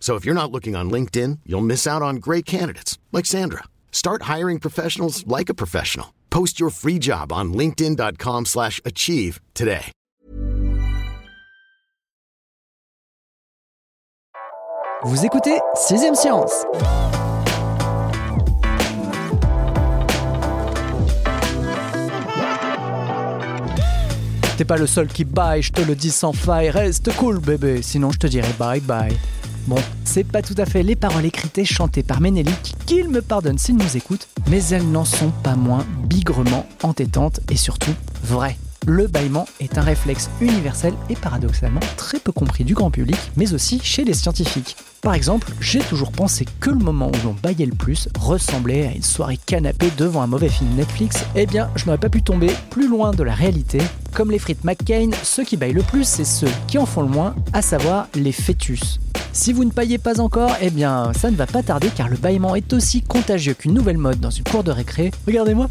So if you're not looking on LinkedIn, you'll miss out on great candidates like Sandra. Start hiring professionals like a professional. Post your free job on linkedin.com/achieve today. Vous écoutez 6ème Science. T'es pas le seul qui baille, je te le dis sans faille, reste cool bébé, sinon je te dirai bye bye. Bon, c'est pas tout à fait les paroles écrites et chantées par Ménélique, qu'il me pardonne s'il nous écoute, mais elles n'en sont pas moins bigrement entêtantes et surtout vraies. Le bâillement est un réflexe universel et paradoxalement très peu compris du grand public, mais aussi chez les scientifiques. Par exemple, j'ai toujours pensé que le moment où l'on baillait le plus ressemblait à une soirée canapé devant un mauvais film Netflix. Eh bien, je n'aurais pas pu tomber plus loin de la réalité. Comme les frites McCain, ceux qui baillent le plus, c'est ceux qui en font le moins, à savoir les fœtus. Si vous ne paillez pas encore, eh bien, ça ne va pas tarder car le bâillement est aussi contagieux qu'une nouvelle mode dans une cour de récré. Regardez-moi,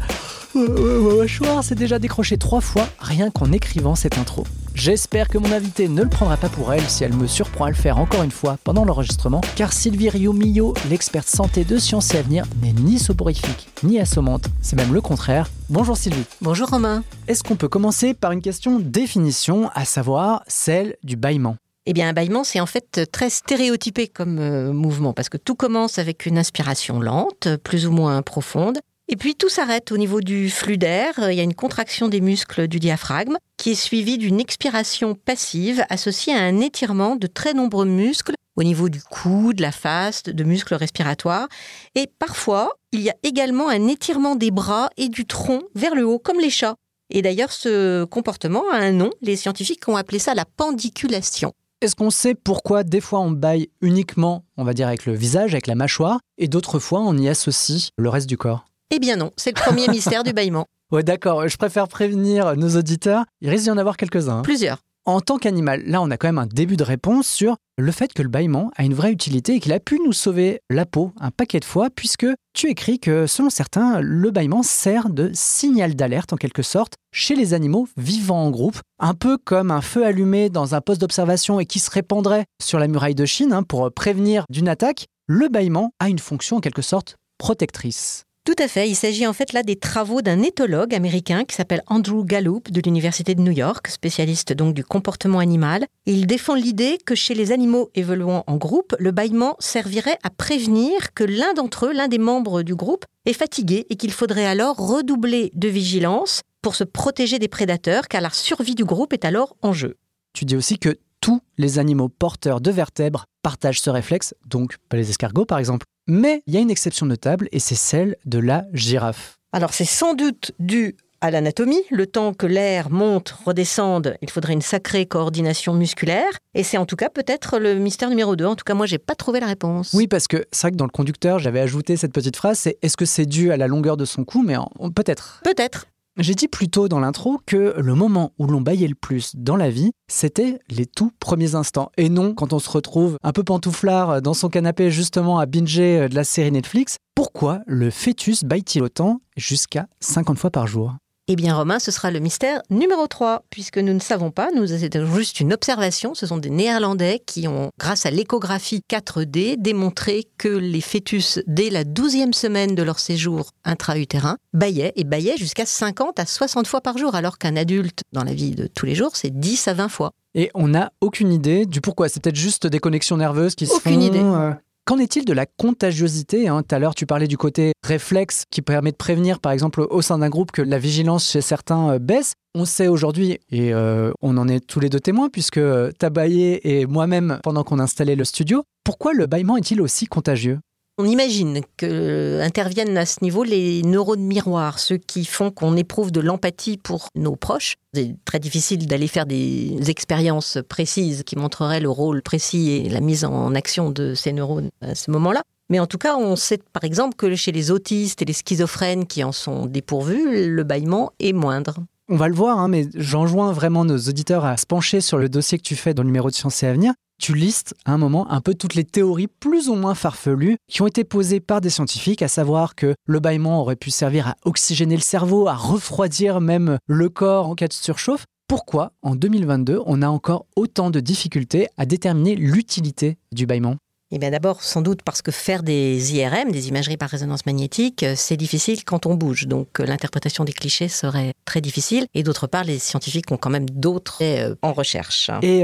ma mâchoire s'est déjà décroché trois fois rien qu'en écrivant cette intro. J'espère que mon invité ne le prendra pas pour elle si elle me surprend à le faire encore une fois pendant l'enregistrement, car Sylvie Rio-Millo, l'experte santé de Sciences et Avenir, n'est ni soporifique ni assommante, c'est même le contraire. Bonjour Sylvie. Bonjour Romain. Est-ce qu'on peut commencer par une question définition, à savoir celle du bâillement? Eh bien, un bâillement, c'est en fait très stéréotypé comme euh, mouvement, parce que tout commence avec une inspiration lente, plus ou moins profonde, et puis tout s'arrête au niveau du flux d'air. Il y a une contraction des muscles du diaphragme qui est suivie d'une expiration passive associée à un étirement de très nombreux muscles au niveau du cou, de la face, de muscles respiratoires. Et parfois, il y a également un étirement des bras et du tronc vers le haut, comme les chats. Et d'ailleurs, ce comportement a un nom. Les scientifiques ont appelé ça la pendiculation. Est-ce qu'on sait pourquoi des fois on baille uniquement, on va dire avec le visage, avec la mâchoire, et d'autres fois on y associe le reste du corps? Eh bien non, c'est le premier mystère du bâillement. Ouais d'accord, je préfère prévenir nos auditeurs, il risque d'y en avoir quelques-uns. Plusieurs. En tant qu'animal, là on a quand même un début de réponse sur le fait que le bâillement a une vraie utilité et qu'il a pu nous sauver la peau un paquet de fois, puisque tu écris que selon certains, le bâillement sert de signal d'alerte en quelque sorte chez les animaux vivant en groupe, un peu comme un feu allumé dans un poste d'observation et qui se répandrait sur la muraille de Chine hein, pour prévenir d'une attaque. Le bâillement a une fonction en quelque sorte protectrice. Tout à fait. Il s'agit en fait là des travaux d'un éthologue américain qui s'appelle Andrew Gallup de l'Université de New York, spécialiste donc du comportement animal. Il défend l'idée que chez les animaux évoluant en groupe, le bâillement servirait à prévenir que l'un d'entre eux, l'un des membres du groupe, est fatigué et qu'il faudrait alors redoubler de vigilance pour se protéger des prédateurs car la survie du groupe est alors en jeu. Tu dis aussi que tous les animaux porteurs de vertèbres partagent ce réflexe, donc pas les escargots par exemple. Mais il y a une exception notable et c'est celle de la girafe. Alors c'est sans doute dû à l'anatomie. Le temps que l'air monte, redescende, il faudrait une sacrée coordination musculaire. Et c'est en tout cas peut-être le mystère numéro 2. En tout cas, moi, j'ai pas trouvé la réponse. Oui, parce que c'est vrai que dans le conducteur, j'avais ajouté cette petite phrase, c'est est-ce que c'est dû à la longueur de son cou Mais peut-être. Peut-être. J'ai dit plus tôt dans l'intro que le moment où l'on baillait le plus dans la vie, c'était les tout premiers instants. Et non quand on se retrouve un peu pantouflard dans son canapé justement à binger de la série Netflix. Pourquoi le fœtus baille-t-il autant jusqu'à 50 fois par jour? Eh bien, Romain, ce sera le mystère numéro 3, puisque nous ne savons pas, nous c'était juste une observation. Ce sont des Néerlandais qui ont, grâce à l'échographie 4D, démontré que les fœtus, dès la 12e semaine de leur séjour intra-utérin, baillaient et baillaient jusqu'à 50 à 60 fois par jour, alors qu'un adulte, dans la vie de tous les jours, c'est 10 à 20 fois. Et on n'a aucune idée du pourquoi. C'est peut-être juste des connexions nerveuses qui se Aucune font. idée. euh. Qu'en est-il de la contagiosité hein? Tout à l'heure, tu parlais du côté réflexe qui permet de prévenir, par exemple, au sein d'un groupe, que la vigilance chez certains euh, baisse. On sait aujourd'hui, et euh, on en est tous les deux témoins, puisque euh, t'as baillé et moi-même, pendant qu'on installait le studio, pourquoi le bâillement est-il aussi contagieux? On imagine que interviennent à ce niveau les neurones miroirs, ceux qui font qu'on éprouve de l'empathie pour nos proches. C'est très difficile d'aller faire des expériences précises qui montreraient le rôle précis et la mise en action de ces neurones à ce moment-là. Mais en tout cas, on sait par exemple que chez les autistes et les schizophrènes qui en sont dépourvus, le bâillement est moindre. On va le voir, hein, mais j'enjoins vraiment nos auditeurs à se pencher sur le dossier que tu fais dans le numéro de Sciences et Avenir. Tu listes à un moment un peu toutes les théories plus ou moins farfelues qui ont été posées par des scientifiques, à savoir que le bâillement aurait pu servir à oxygéner le cerveau, à refroidir même le corps en cas de surchauffe. Pourquoi, en 2022, on a encore autant de difficultés à déterminer l'utilité du bâillement? Eh bien d'abord, sans doute parce que faire des IRM, des imageries par résonance magnétique, euh, c'est difficile quand on bouge. Donc euh, l'interprétation des clichés serait très difficile. Et d'autre part, les scientifiques ont quand même d'autres euh, en recherche. Et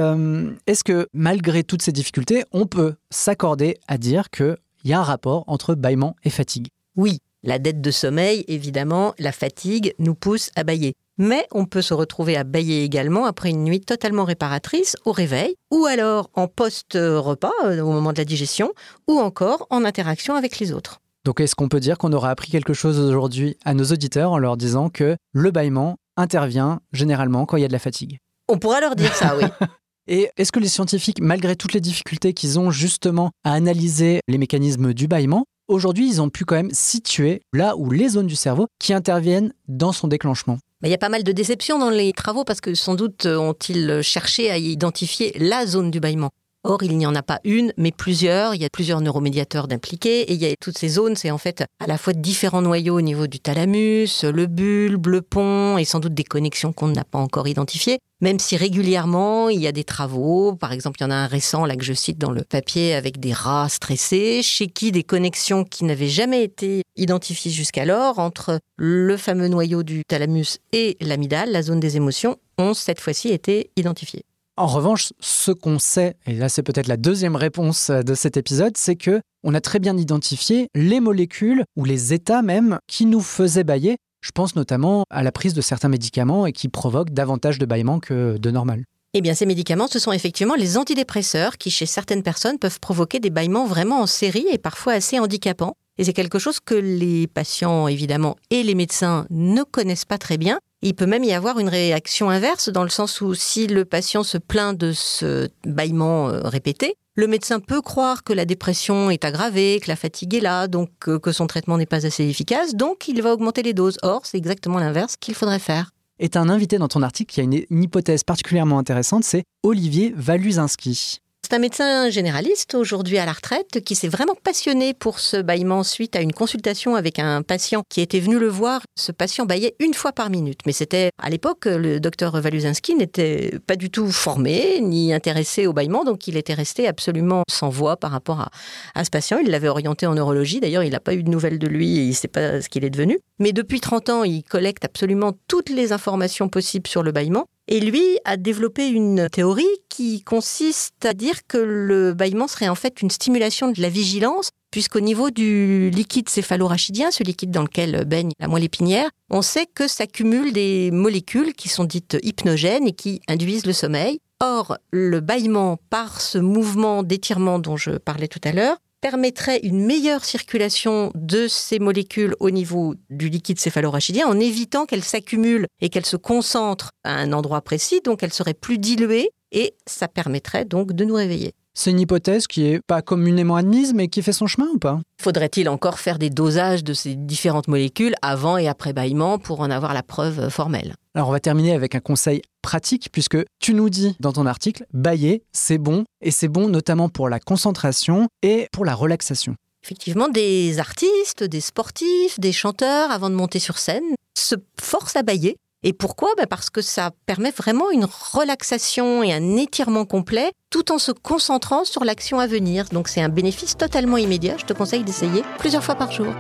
est-ce que malgré toutes ces difficultés, on peut s'accorder à dire qu'il y a un rapport entre bâillement et fatigue? Oui, la dette de sommeil, évidemment, la fatigue nous pousse à bailler mais on peut se retrouver à bailler également après une nuit totalement réparatrice au réveil, ou alors en post-repas euh, au moment de la digestion, ou encore en interaction avec les autres. Donc est-ce qu'on peut dire qu'on aura appris quelque chose aujourd'hui à nos auditeurs en leur disant que le bâillement intervient généralement quand il y a de la fatigue? On pourra leur dire ça, oui. Et est-ce que les scientifiques, malgré toutes les difficultés qu'ils ont justement à analyser les mécanismes du bâillement, aujourd'hui ils ont pu quand même situer là où les zones du cerveau qui interviennent dans son déclenchement? Il y a pas mal de déceptions dans les travaux parce que sans doute euh, ont-ils cherché à identifier la zone du bâillement. Or, il n'y en a pas une, mais plusieurs. Il y a plusieurs neuromédiateurs d'impliqués et il y a toutes ces zones. C'est en fait à la fois différents noyaux au niveau du thalamus, le bulbe, le pont et sans doute des connexions qu'on n'a pas encore identifiées. Même si régulièrement il y a des travaux, par exemple, il y en a un récent là que je cite dans le papier avec des rats stressés, chez qui des connexions qui n'avaient jamais été identifiées jusqu'alors entre le fameux noyau du thalamus et l'amygdale, la zone des émotions, ont cette fois-ci été identifiées. En revanche, ce qu'on sait, et là c'est peut-être la deuxième réponse de cet épisode, c'est que on a très bien identifié les molécules ou les états même qui nous faisaient bailler. Je pense notamment à la prise de certains médicaments et qui provoquent davantage de bâillement que de normal. Eh bien, ces médicaments, ce sont effectivement les antidépresseurs qui, chez certaines personnes, peuvent provoquer des bâillements vraiment en série et parfois assez handicapants. Et c'est quelque chose que les patients, évidemment, et les médecins ne connaissent pas très bien. Il peut même y avoir une réaction inverse, dans le sens où si le patient se plaint de ce bâillement euh, répété, le médecin peut croire que la dépression est aggravée, que la fatigue est là, donc euh, que son traitement n'est pas assez efficace, donc il va augmenter les doses. Or, c'est exactement l'inverse qu'il faudrait faire. Est un invité dans ton article qui a une, hypothèse particulièrement intéressante, c'est Olivier Valuzinski. C'est un médecin généraliste aujourd'hui à la retraite qui s'est vraiment passionné pour ce bâillement suite à une consultation avec un patient qui était venu le voir. Ce patient baillait une fois par minute. Mais c'était à l'époque, le docteur Waluzinski n'était pas du tout formé ni intéressé au bâillement, donc il était resté absolument sans voix par rapport à, à ce patient. Il l'avait orienté en neurologie. D'ailleurs, il n'a pas eu de nouvelles de lui et il ne sait pas ce qu'il est devenu. Mais depuis 30 ans, il collecte absolument toutes les informations possibles sur le bâillement. Et lui a développé une théorie qui consiste à dire que le bâillement serait en fait une stimulation de la vigilance, puisqu'au niveau du liquide céphalorachidien, ce liquide dans lequel baigne la moelle épinière, on sait que s'accumulent des molécules qui sont dites hypnogènes et qui induisent le sommeil. Or, le bâillement, par ce mouvement d'étirement dont je parlais tout à l'heure, permettrait une meilleure circulation de ces molécules au niveau du liquide céphalorachidien en évitant qu'elles s'accumulent et qu'elles se concentrent à un endroit précis, donc elles seraient plus diluées et ça permettrait donc de nous réveiller. C'est une hypothèse qui est pas communément admise, mais qui fait son chemin ou pas? Faudrait-il encore faire des dosages de ces différentes molécules avant et après bâillement pour en avoir la preuve formelle? Alors on va terminer avec un conseil pratique, puisque tu nous dis dans ton article, bailler, c'est bon, et c'est bon notamment pour la concentration et pour la relaxation. Effectivement, des artistes, des sportifs, des chanteurs, avant de monter sur scène, se forcent à bailler et pourquoi? Bah, Parce que ça permet vraiment une relaxation et un étirement complet tout en se concentrant sur l'action à venir. Donc c'est un bénéfice totalement immédiat. Je te conseille d'essayer plusieurs fois par jour.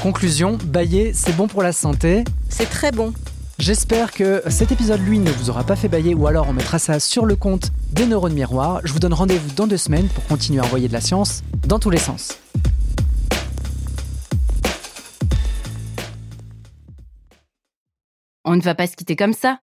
Conclusion, bailler, c'est bon pour la santé. C'est très bon. J'espère que cet épisode, lui, ne vous aura pas fait bailler ou alors on mettra ça sur le compte des neurones miroirs. Je vous donne rendez-vous dans deux semaines pour continuer à envoyer de la science dans tous les sens. On ne va pas se quitter comme ça.